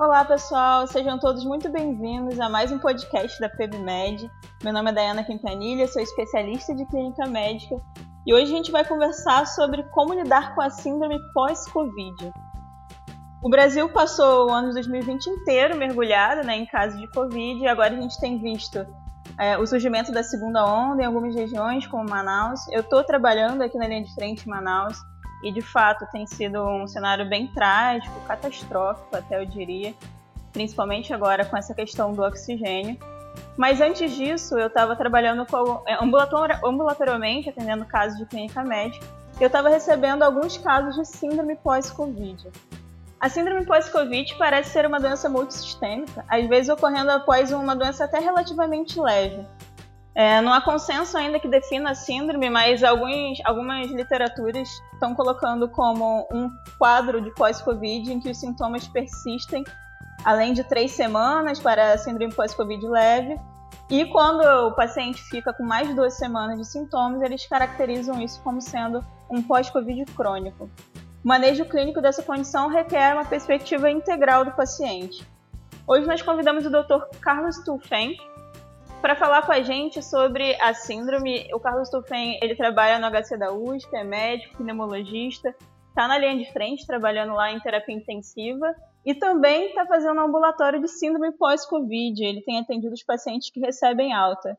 Olá, pessoal, sejam todos muito bem-vindos a mais um podcast da PebMed. Meu nome é Dayana Quintanilha, sou especialista de clínica médica e hoje a gente vai conversar sobre como lidar com a síndrome pós-Covid. O Brasil passou o ano de 2020 inteiro mergulhado né, em casos de Covid e agora a gente tem visto é, o surgimento da segunda onda em algumas regiões, como Manaus. Eu estou trabalhando aqui na linha de frente em Manaus e de fato tem sido um cenário bem trágico, catastrófico, até eu diria, principalmente agora com essa questão do oxigênio. Mas antes disso, eu estava trabalhando com, é, atendendo casos de clínica médica, e eu estava recebendo alguns casos de síndrome pós-Covid. A síndrome pós-Covid parece ser uma doença multissistêmica, às vezes ocorrendo após uma doença até relativamente leve. É, não há consenso ainda que defina a síndrome, mas alguns, algumas literaturas estão colocando como um quadro de pós-Covid em que os sintomas persistem além de três semanas para a síndrome pós-Covid leve. E quando o paciente fica com mais de duas semanas de sintomas, eles caracterizam isso como sendo um pós-Covid crônico. O manejo clínico dessa condição requer uma perspectiva integral do paciente. Hoje nós convidamos o Dr. Carlos Tulfen, para falar com a gente sobre a síndrome. O Carlos Tufen, ele trabalha no HC da USP, é médico, pneumologista, está na linha de frente, trabalhando lá em terapia intensiva e também está fazendo ambulatório de síndrome pós-Covid. Ele tem atendido os pacientes que recebem alta.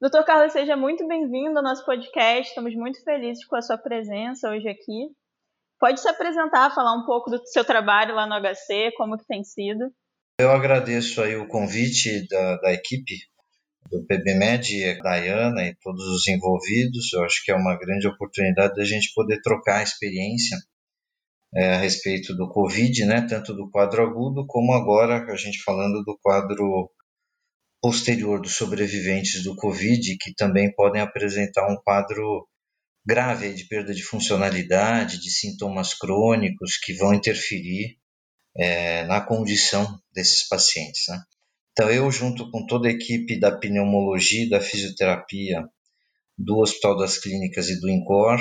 Doutor Carlos, seja muito bem-vindo ao nosso podcast. Estamos muito felizes com a sua presença hoje aqui. Pode se apresentar, falar um pouco do seu trabalho lá no HC, como que tem sido. Eu agradeço aí o convite da, da equipe do PBMed, a Dayana e todos os envolvidos. Eu acho que é uma grande oportunidade da gente poder trocar experiência é, a respeito do Covid, né, tanto do quadro agudo como agora a gente falando do quadro posterior dos sobreviventes do Covid, que também podem apresentar um quadro grave de perda de funcionalidade, de sintomas crônicos que vão interferir é, na condição desses pacientes. Né? Então, eu, junto com toda a equipe da pneumologia da fisioterapia do Hospital das Clínicas e do INCOR,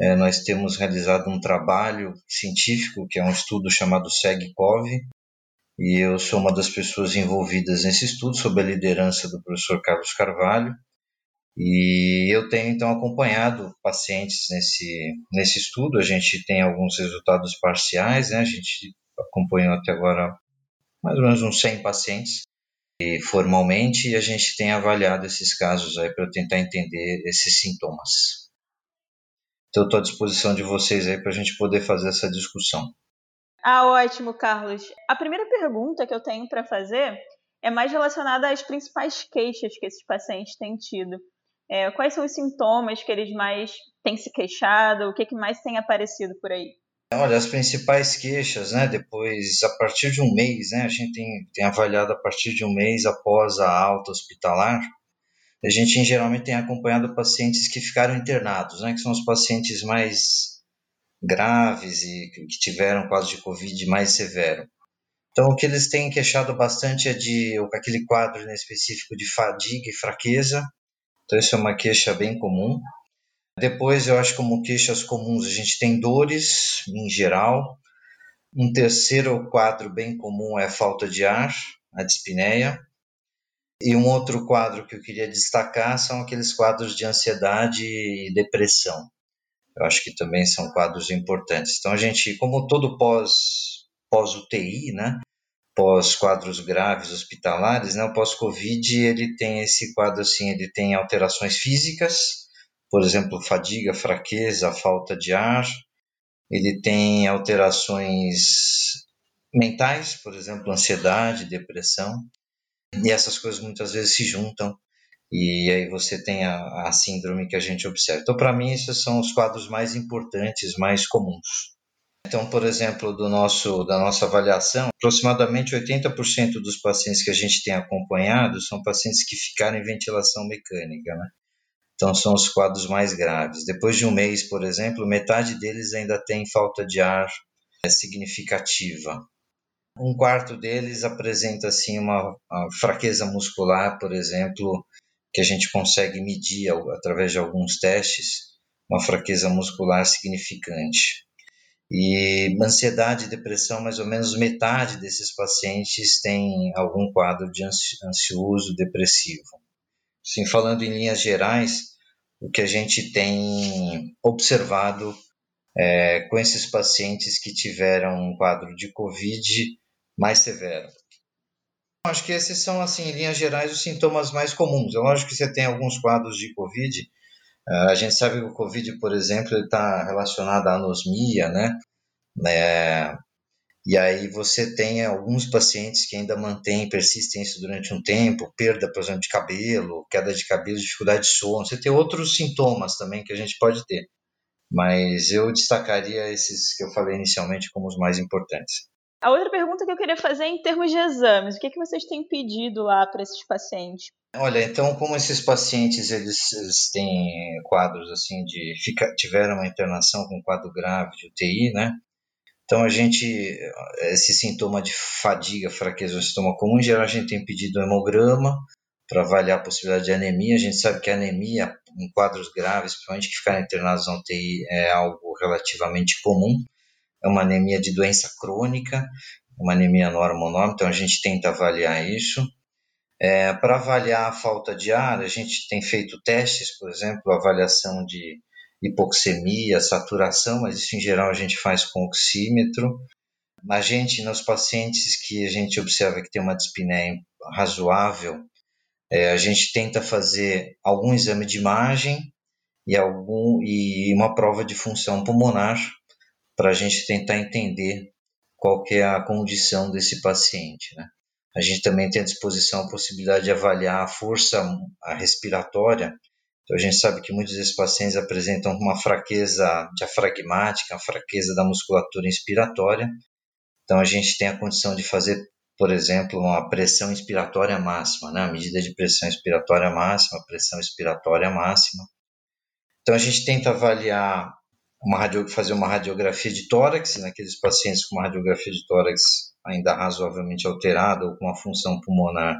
é, nós temos realizado um trabalho científico, que é um estudo chamado SEG-COV, e eu sou uma das pessoas envolvidas nesse estudo, sob a liderança do professor Carlos Carvalho, e eu tenho então acompanhado pacientes nesse, nesse estudo. A gente tem alguns resultados parciais, né? a gente acompanhou até agora mais ou menos uns 100 pacientes e formalmente a gente tem avaliado esses casos aí para tentar entender esses sintomas. Então, estou à disposição de vocês aí para a gente poder fazer essa discussão. Ah, ótimo, Carlos. A primeira pergunta que eu tenho para fazer é mais relacionada às principais queixas que esses pacientes têm tido. É, quais são os sintomas que eles mais têm se queixado? O que, que mais tem aparecido por aí? Olha, as principais queixas, né, depois, a partir de um mês, né, a gente tem, tem avaliado a partir de um mês após a alta hospitalar, a gente geralmente tem acompanhado pacientes que ficaram internados, né, que são os pacientes mais graves e que tiveram quadro de Covid mais severo. Então, o que eles têm queixado bastante é de aquele quadro né, específico de fadiga e fraqueza. Então, isso é uma queixa bem comum. Depois, eu acho como queixas comuns, a gente tem dores em geral. Um terceiro quadro bem comum é a falta de ar, a dispneia. E um outro quadro que eu queria destacar são aqueles quadros de ansiedade e depressão. Eu acho que também são quadros importantes. Então, a gente, como todo pós, pós-UTI, né? pós quadros graves hospitalares, né? o pós-Covid, ele tem esse quadro assim, ele tem alterações físicas, por exemplo, fadiga, fraqueza, falta de ar. Ele tem alterações mentais, por exemplo, ansiedade, depressão. E essas coisas muitas vezes se juntam e aí você tem a, a síndrome que a gente observa. Então, para mim, esses são os quadros mais importantes, mais comuns. Então, por exemplo, do nosso, da nossa avaliação, aproximadamente 80% dos pacientes que a gente tem acompanhado são pacientes que ficaram em ventilação mecânica, né? Então, são os quadros mais graves. Depois de um mês, por exemplo, metade deles ainda tem falta de ar é, significativa. Um quarto deles apresenta assim uma, fraqueza muscular, por exemplo, que a gente consegue medir através de alguns testes, uma fraqueza muscular significante. E ansiedade e depressão, mais ou menos metade desses pacientes tem algum quadro de ansioso depressivo. Sim, falando em linhas gerais, o que a gente tem observado é, com esses pacientes que tiveram um quadro de Covid mais severo. Acho que esses são, assim, em linhas gerais, os sintomas mais comuns. É lógico que você tem alguns quadros de Covid. Uh, a gente sabe que o Covid, por exemplo, está relacionado à anosmia, né? É, e aí você tem alguns pacientes que ainda mantêm, persistem isso durante um tempo, perda, por exemplo, de cabelo, queda de cabelo, dificuldade de sono. Você tem outros sintomas também que a gente pode ter. Mas eu destacaria esses que eu falei inicialmente como os mais importantes. A outra pergunta que eu queria fazer é em termos de exames. O que, é que vocês têm pedido lá para esses pacientes? Olha, então como esses pacientes eles, eles têm quadros assim de fica, tiveram uma internação com quadro grave de UTI, né? Então a gente esse sintoma de fadiga, fraqueza, é um sintoma comum, em geral a gente tem pedido hemograma para avaliar a possibilidade de anemia. A gente sabe que a anemia em quadros graves, principalmente que ficarem internados na UTI, é algo relativamente comum. É uma anemia de doença crônica, uma anemia no hormonal, então a gente tenta avaliar isso. É, para avaliar a falta de ar, a gente tem feito testes, por exemplo, avaliação de hipoxemia, saturação, mas isso em geral a gente faz com oxímetro. A gente, nos pacientes que a gente observa que tem uma dispneia razoável, é, a gente tenta fazer algum exame de imagem e, algum, e uma prova de função pulmonar para a gente tentar entender qual que é a condição desse paciente. Né? A gente também tem à disposição a possibilidade de avaliar a força respiratória. Então, a gente sabe que muitos desses pacientes apresentam uma fraqueza diafragmática, uma fraqueza da musculatura inspiratória. Então, a gente tem a condição de fazer por exemplo, uma pressão inspiratória máxima, né? a medida de pressão inspiratória máxima, pressão expiratória máxima. Então a gente tenta avaliar, uma radio, fazer uma radiografia de tórax, naqueles pacientes com uma radiografia de tórax ainda razoavelmente alterada ou com uma função pulmonar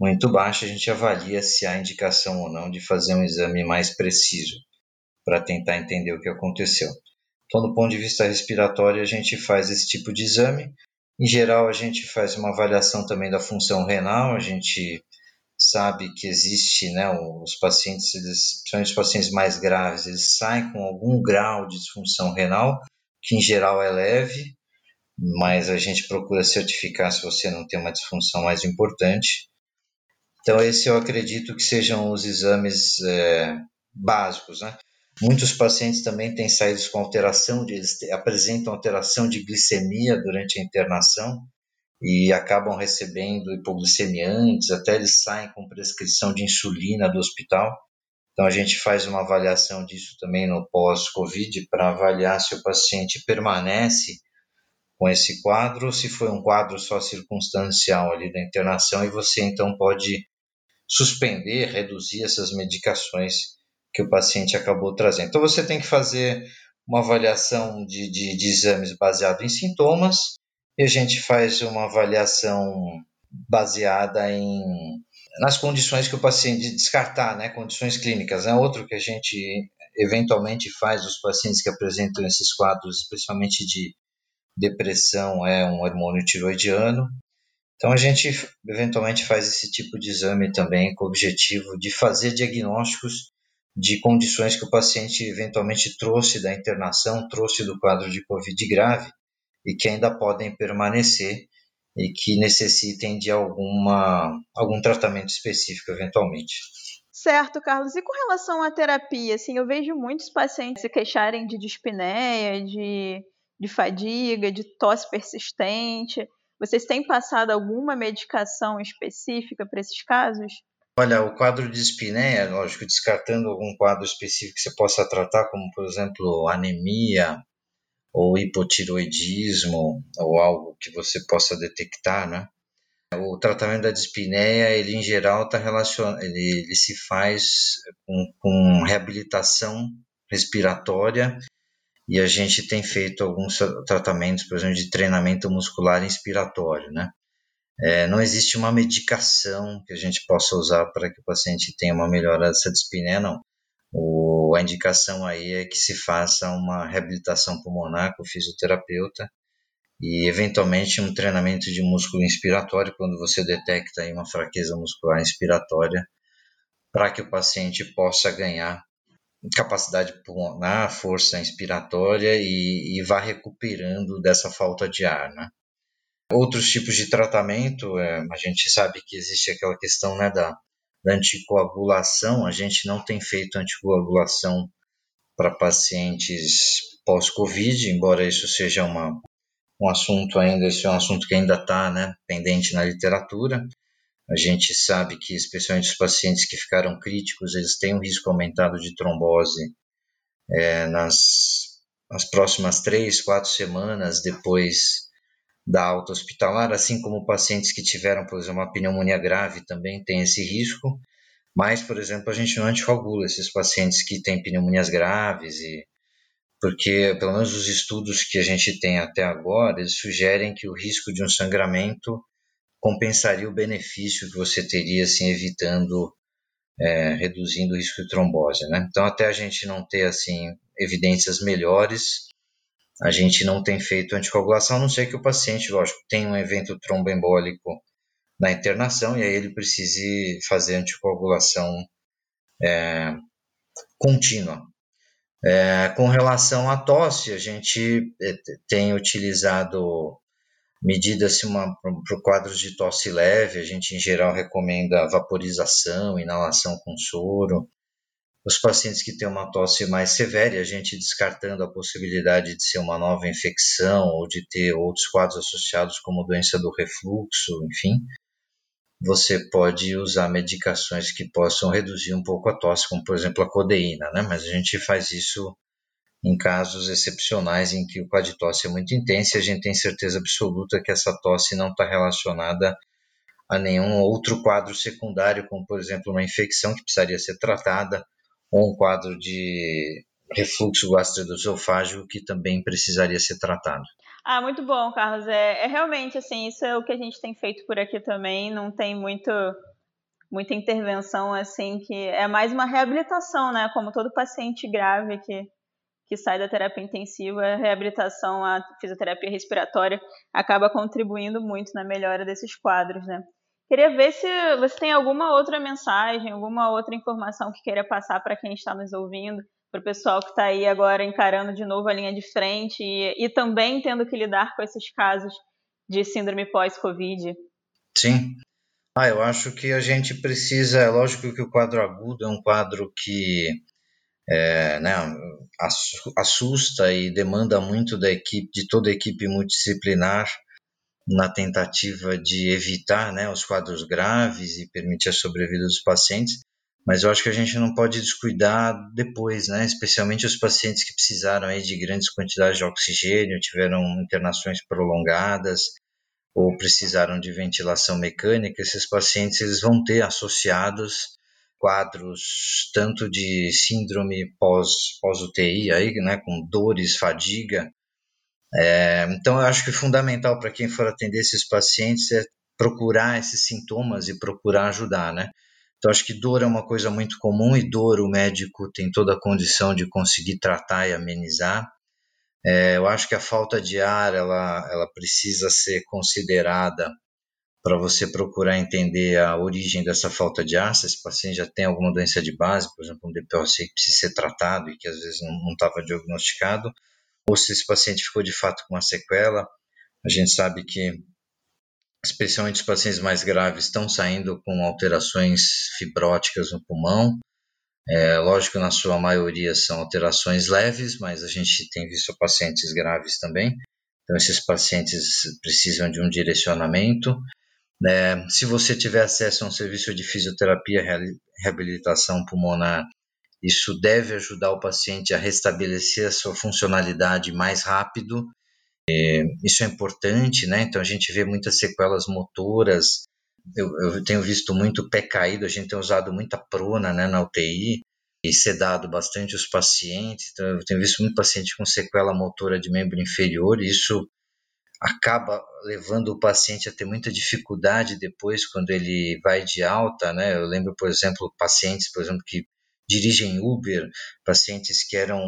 muito baixa, a gente avalia se há indicação ou não de fazer um exame mais preciso para tentar entender o que aconteceu. Então, do ponto de vista respiratório, a gente faz esse tipo de exame. Em geral, a gente faz uma avaliação também da função renal, a gente sabe que existe, né, os pacientes, eles, principalmente os pacientes mais graves, eles saem com algum grau de disfunção renal, que em geral é leve, mas a gente procura certificar se você não tem uma disfunção mais importante. Então, esse eu acredito que sejam os exames é, básicos, né? Muitos pacientes também têm saído com alteração, de, apresentam alteração de glicemia durante a internação e acabam recebendo hipoglicemia antes, até eles saem com prescrição de insulina do hospital. Então a gente faz uma avaliação disso também no pós-Covid para avaliar se o paciente permanece com esse quadro, se foi um quadro só circunstancial ali da internação e você então pode suspender, reduzir essas medicações que o paciente acabou trazendo. Então, você tem que fazer uma avaliação de, de, de exames baseado em sintomas e a gente faz uma avaliação baseada em nas condições que o paciente descartar, né, condições clínicas. É né? outro que a gente eventualmente faz os pacientes que apresentam esses quadros, especialmente de depressão, é um hormônio tiroidiano. Então a gente eventualmente faz esse tipo de exame também com o objetivo de fazer diagnósticos de condições que o paciente eventualmente trouxe da internação, trouxe do quadro de Covid grave e que ainda podem permanecer e que necessitem de alguma, algum tratamento específico eventualmente. Certo, Carlos. E com relação à terapia, assim, eu vejo muitos pacientes se queixarem de dispneia, de, de fadiga, de tosse persistente. Vocês têm passado alguma medicação específica para esses casos? Olha, o quadro de espinéia, lógico, descartando algum quadro específico que você possa tratar, como por exemplo anemia ou hipotiroidismo ou algo que você possa detectar, né? O tratamento da dispneia, ele em geral está relacionado, ele, ele, se faz com, com reabilitação respiratória e a gente tem feito alguns tratamentos, por exemplo, de treinamento muscular inspiratório, né? É, não existe uma medicação que a gente possa usar para que o paciente tenha uma melhora dessa dispneia, não. O, a indicação aí é que se faça uma reabilitação pulmonar com o fisioterapeuta e eventualmente um treinamento de músculo inspiratório quando você detecta aí uma fraqueza muscular inspiratória para que o paciente possa ganhar capacidade pulmonar, força inspiratória e, e vá recuperando dessa falta de ar, né? Outros tipos de tratamento, é, a gente sabe que existe aquela questão né, da, da anticoagulação, a gente não tem feito anticoagulação para pacientes pós-Covid, embora isso seja uma, um assunto ainda, esse é um assunto que ainda está né, pendente na literatura. A gente sabe que, especialmente os pacientes que ficaram críticos, eles têm um risco aumentado de trombose é, nas, nas próximas três, quatro semanas depois da alta hospitalar, assim como pacientes que tiveram, por exemplo, uma pneumonia grave também têm esse risco. Mas, por exemplo, a gente não anticoagula esses pacientes que têm pneumonias graves e porque pelo menos os estudos que a gente tem até agora, eles sugerem que o risco de um sangramento compensaria o benefício que você teria assim evitando é, reduzindo o risco de trombose, né? Então até a gente não ter assim evidências melhores, a gente não tem feito anticoagulação, a não ser que o paciente, lógico, tenha um evento tromboembólico na internação e aí ele precise fazer anticoagulação é, contínua. É, com relação à tosse, a gente é, tem utilizado medidas para quadros de tosse leve, a gente em geral recomenda vaporização, inalação com soro. Os pacientes que têm uma tosse mais severa, a gente descartando a possibilidade de ser uma nova infecção ou de ter outros quadros associados como doença do refluxo, enfim, você pode usar medicações que possam reduzir um pouco a tosse, como por exemplo a codeína, né? Mas a gente faz isso em casos excepcionais em que de tosse é muito intenso e a gente tem certeza absoluta que essa tosse não está relacionada a nenhum outro quadro secundário, como por exemplo uma infecção que precisaria ser tratada ou um quadro de refluxo gastroesofágico que também precisaria ser tratado. Ah, muito bom, Carlos. É, é, realmente assim, isso é o que a gente tem feito por aqui também. Não tem muito muita intervenção assim que é mais uma reabilitação, né? Como todo paciente grave que que sai da terapia intensiva, a reabilitação, a fisioterapia respiratória acaba contribuindo muito na melhora desses quadros, né? Queria ver se você tem alguma outra mensagem, alguma outra informação que queira passar para quem está nos ouvindo para o pessoal que está aí agora encarando de novo a linha de frente e, e também tendo que lidar com esses casos de síndrome pós-Covid? Sim. Ah, eu acho que a gente precisa, é lógico que o quadro agudo é um quadro que é, né, assusta e demanda muito da equipe, de toda a equipe multidisciplinar na tentativa de evitar né, os quadros graves e permitir a sobrevida dos pacientes mas eu acho que a gente não pode descuidar depois, né? Especialmente os pacientes que precisaram aí de grandes quantidades de oxigênio, tiveram internações prolongadas ou precisaram de ventilação mecânica. Esses pacientes eles vão ter associados quadros tanto de síndrome pós, pós-UTI, aí, né, com dores, fadiga. É, então, eu acho que fundamental para quem for atender esses pacientes é procurar esses sintomas e procurar ajudar, né? Então, acho que dor é uma coisa muito comum e dor o médico tem toda a condição de conseguir tratar e amenizar. É, eu acho que a falta de ar ela, ela precisa ser considerada para você procurar entender a origem dessa falta de ar, se esse paciente já tem alguma doença de base, por exemplo, um DPOC que precisa ser tratado e que às vezes não estava diagnosticado, ou se esse paciente ficou de fato com uma sequela. A gente sabe que especialmente os pacientes mais graves, estão saindo com alterações fibróticas no pulmão. É, lógico, na sua maioria são alterações leves, mas a gente tem visto pacientes graves também. Então, esses pacientes precisam de um direcionamento. É, se você tiver acesso a um serviço de fisioterapia reabilitação pulmonar, isso deve ajudar o paciente a restabelecer a sua funcionalidade mais rápido é, isso é importante, né? Então a gente vê muitas sequelas motoras. Eu, eu, tenho visto muito pé caído, a gente tem usado muita prona né, na UTI e sedado bastante os pacientes. Então eu tenho visto muito paciente com sequela motora de membro inferior e isso acaba levando o paciente a ter muita dificuldade depois quando ele vai de alta, né? Eu lembro, por exemplo, pacientes, por exemplo, que dirigem Uber, pacientes que eram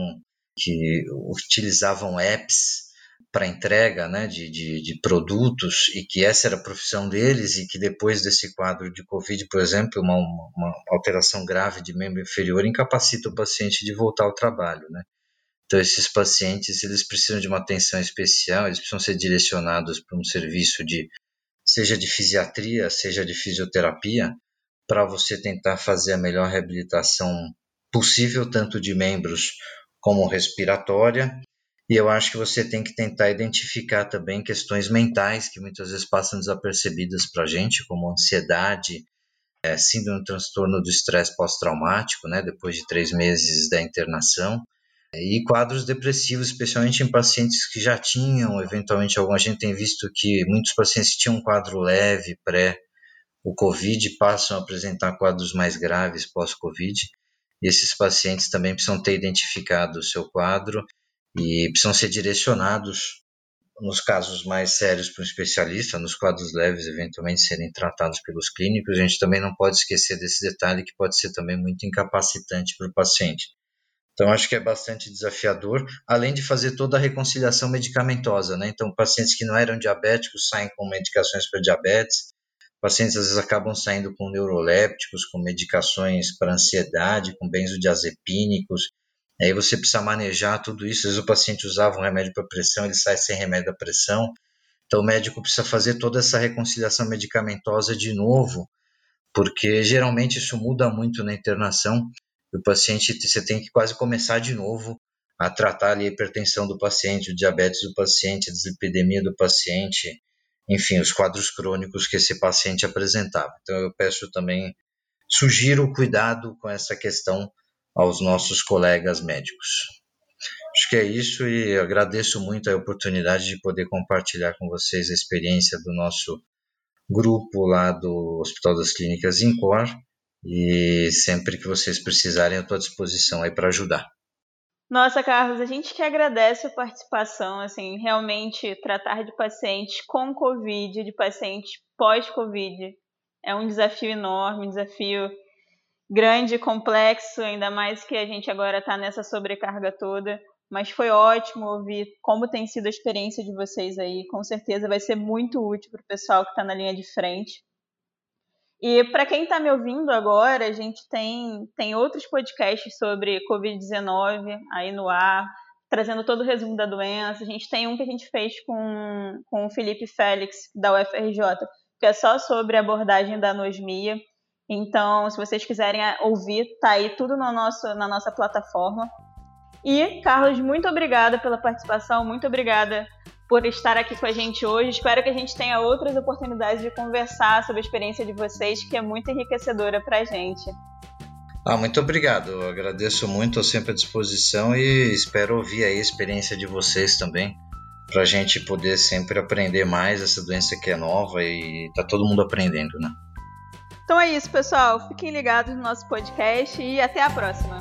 que utilizavam apps para entrega né, de, de, de, produtos e que essa era a profissão deles e que depois desse quadro de Covid, por exemplo, uma, uma alteração grave de membro inferior incapacita o paciente de voltar ao trabalho. Né? Então, esses pacientes eles precisam de uma atenção especial, eles precisam ser direcionados para um serviço de, seja de fisiatria, seja de fisioterapia, para você tentar fazer a melhor reabilitação possível, tanto de membros como respiratória, e eu acho que você tem que tentar identificar também questões mentais que muitas vezes passam desapercebidas para a gente, como ansiedade, é, síndrome transtorno do estresse pós-traumático, né, depois de três meses da internação, e quadros depressivos, especialmente em pacientes que já tinham, eventualmente, algum. A gente tem visto que muitos pacientes tinham um quadro leve pré o COVID passam a apresentar quadros mais graves pós-COVID. Esses pacientes também precisam ter identificado o seu quadro e precisam ser direcionados, nos casos mais sérios, para um especialista, nos quadros leves, eventualmente serem tratados pelos clínicos. A gente também não pode esquecer desse detalhe que pode ser também muito incapacitante para o paciente. Então, acho que é bastante desafiador, além de fazer toda a reconciliação medicamentosa. Né? Então, pacientes que não eram diabéticos saem com medicações para diabetes, pacientes às vezes acabam saindo com neurolépticos, com medicações para ansiedade, com benzodiazepínicos, Aí você precisa manejar tudo isso. Às vezes o paciente usava um remédio para pressão, ele sai sem remédio para pressão. Então o médico precisa fazer toda essa reconciliação medicamentosa de novo, porque geralmente isso muda muito na internação. O paciente, você tem que quase começar de novo a tratar ali a hipertensão do paciente, o diabetes do paciente, a dislipidemia do paciente, enfim, os quadros crônicos que esse paciente apresentava. Então eu peço também, sugiro cuidado com essa questão aos nossos colegas médicos. Acho que é isso e agradeço muito a oportunidade de poder compartilhar com vocês a experiência do nosso grupo lá do Hospital das Clínicas Incor e sempre que vocês precisarem eu estou à disposição aí para ajudar. Nossa, Carlos, a gente que agradece a participação, assim, realmente tratar de pacientes com Covid, de pacientes pós-Covid, é um desafio enorme, um desafio grande, complexo, ainda mais que a gente agora está nessa sobrecarga toda. Mas foi ótimo ouvir como tem sido a experiência de vocês aí. Com certeza vai ser muito útil para o pessoal que está na linha de frente. E para quem está me ouvindo agora, a gente tem, tem outros podcasts sobre Covid-19 aí no ar, trazendo todo o resumo da doença. A gente tem um que a gente fez com, com o Felipe Félix, da UFRJ, que é só sobre abordagem da anosmia. Então, se vocês quiserem ouvir, tá aí tudo no nosso, na nossa plataforma. E, Carlos, muito obrigada pela participação, muito obrigada por estar aqui com a gente hoje. Espero que a gente tenha outras oportunidades de conversar sobre a experiência de vocês, que é muito enriquecedora para a gente. Ah, muito obrigado. Eu agradeço muito, estou sempre à disposição e espero ouvir a experiência de vocês também, para a gente poder sempre aprender mais essa doença que é nova e tá todo mundo aprendendo, né? Então é isso, pessoal. Fiquem ligados no nosso podcast e até a próxima.